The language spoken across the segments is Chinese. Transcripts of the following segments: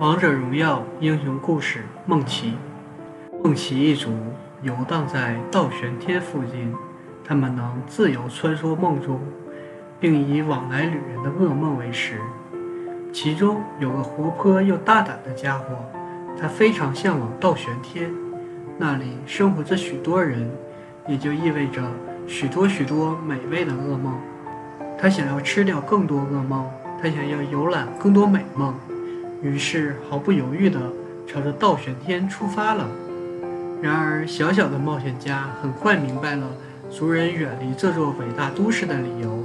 王者荣耀英雄故事：梦奇。梦奇一族游荡在倒悬天附近，他们能自由穿梭梦中，并以往来旅人的噩梦为食。其中有个活泼又大胆的家伙，他非常向往倒悬天，那里生活着许多人，也就意味着许多许多美味的噩梦。他想要吃掉更多噩梦，他想要游览更多美梦，于是毫不犹豫地朝着倒悬天出发了。然而，小小的冒险家很快明白了族人远离这座伟大都市的理由。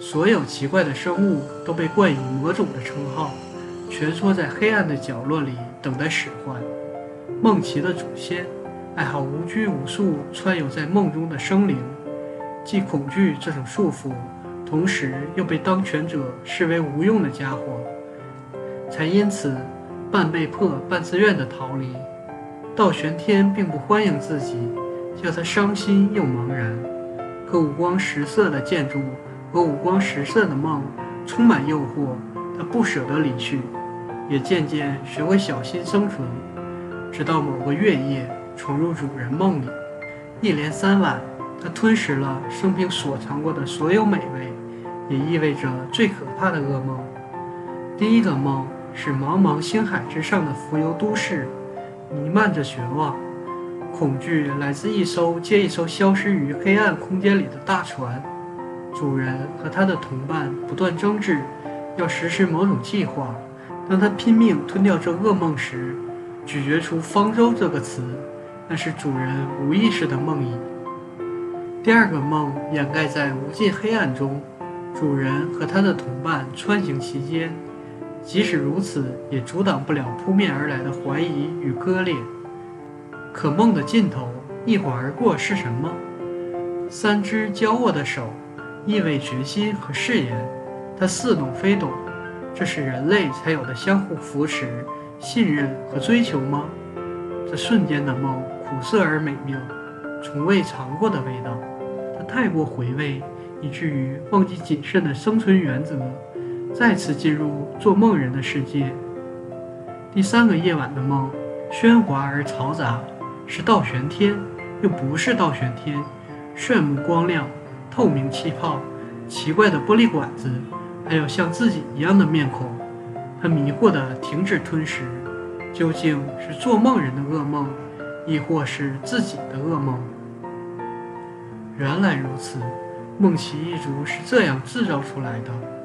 所有奇怪的生物都被冠以魔种的称号，蜷缩在黑暗的角落里等待使唤。梦奇的祖先爱好无拘无束穿游在梦中的生灵，既恐惧这种束缚。同时又被当权者视为无用的家伙，才因此半被迫半自愿地逃离。倒悬天并不欢迎自己，叫他伤心又茫然。可五光十色的建筑和五光十色的梦充满诱惑，他不舍得离去，也渐渐学会小心生存。直到某个月夜，闯入主人梦里，一连三晚，他吞食了生平所尝过的所有美味。也意味着最可怕的噩梦。第一个梦是茫茫星海之上的浮游都市，弥漫着绝望、恐惧，来自一艘接一艘消失于黑暗空间里的大船。主人和他的同伴不断争执，要实施某种计划。当他拼命吞掉这噩梦时，咀嚼出“方舟”这个词，那是主人无意识的梦呓。第二个梦掩盖在无尽黑暗中。主人和他的同伴穿行其间，即使如此，也阻挡不了扑面而来的怀疑与割裂。可梦的尽头一晃而过是什么？三只交握的手，意味决心和誓言。它似懂非懂，这是人类才有的相互扶持、信任和追求吗？这瞬间的梦，苦涩而美妙，从未尝过的味道。它太过回味。以至于忘记谨慎的生存原则，再次进入做梦人的世界。第三个夜晚的梦，喧哗而嘈杂，是倒悬天，又不是倒悬天。炫目光亮，透明气泡，奇怪的玻璃管子，还有像自己一样的面孔。他迷惑地停止吞食，究竟是做梦人的噩梦，亦或是自己的噩梦？原来如此。梦奇一族是这样制造出来的。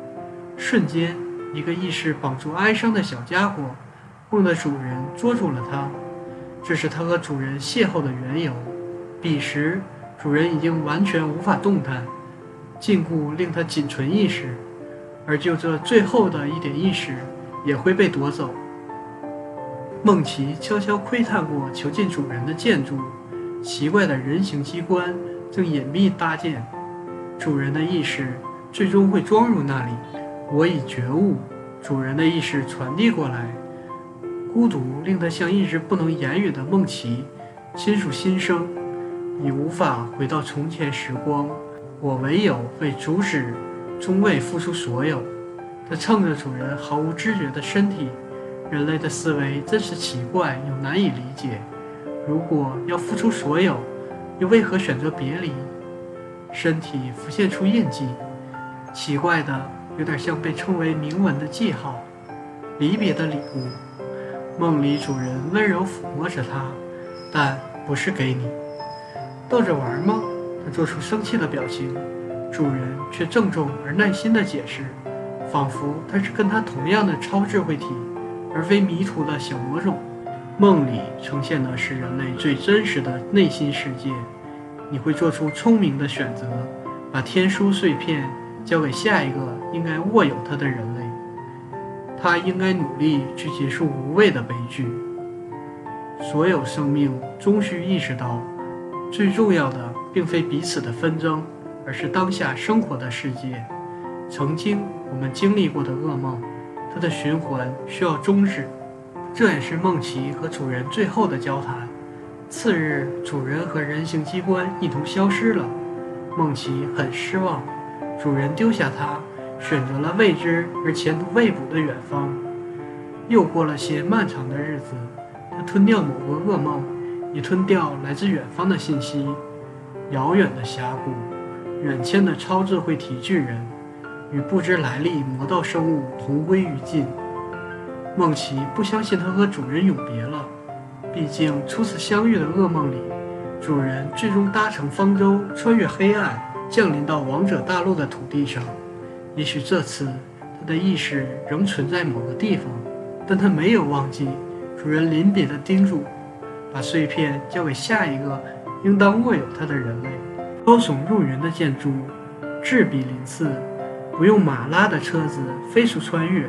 瞬间，一个意识绑住哀伤的小家伙，梦的主人捉住了他。这是他和主人邂逅的缘由。彼时，主人已经完全无法动弹，禁锢令他仅存意识，而就这最后的一点意识也会被夺走。梦奇悄悄窥探过囚禁主人的建筑，奇怪的人形机关正隐秘搭建。主人的意识最终会装入那里。我已觉悟，主人的意识传递过来。孤独令他像一直不能言语的梦奇倾诉心声，已无法回到从前时光。我唯有为主使，终未付出所有。他蹭着主人毫无知觉的身体。人类的思维真是奇怪又难以理解。如果要付出所有，又为何选择别离？身体浮现出印记，奇怪的，有点像被称为铭文的记号。离别的礼物。梦里主人温柔抚摸着它，但不是给你。逗着玩吗？他做出生气的表情。主人却郑重而耐心地解释，仿佛他是跟他同样的超智慧体，而非迷途的小魔种。梦里呈现的是人类最真实的内心世界。你会做出聪明的选择，把天书碎片交给下一个应该握有它的人类。他应该努力去结束无谓的悲剧。所有生命终须意识到，最重要的并非彼此的纷争，而是当下生活的世界。曾经我们经历过的噩梦，它的循环需要终止。这也是梦琪和主人最后的交谈。次日，主人和人形机关一同消失了。梦琪很失望，主人丢下它，选择了未知而前途未卜的远方。又过了些漫长的日子，它吞掉某个噩梦，也吞掉来自远方的信息。遥远的峡谷，远迁的超智慧体巨人，与不知来历魔道生物同归于尽。梦琪不相信他和主人永别了，毕竟初次相遇的噩梦里，主人最终搭乘方舟穿越黑暗，降临到王者大陆的土地上。也许这次他的意识仍存在某个地方，但他没有忘记主人临别的叮嘱，把碎片交给下一个应当握有它的人类。高耸入云的建筑，质比鳞次，不用马拉的车子飞速穿越。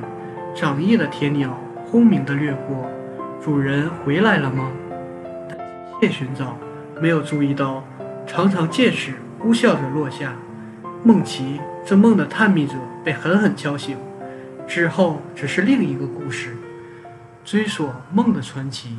长翼的铁鸟轰鸣地掠过，主人回来了吗？他急切寻找，没有注意到长长剑齿呼啸着落下。梦奇这梦的探秘者被狠狠敲醒，之后只是另一个故事，追索梦的传奇。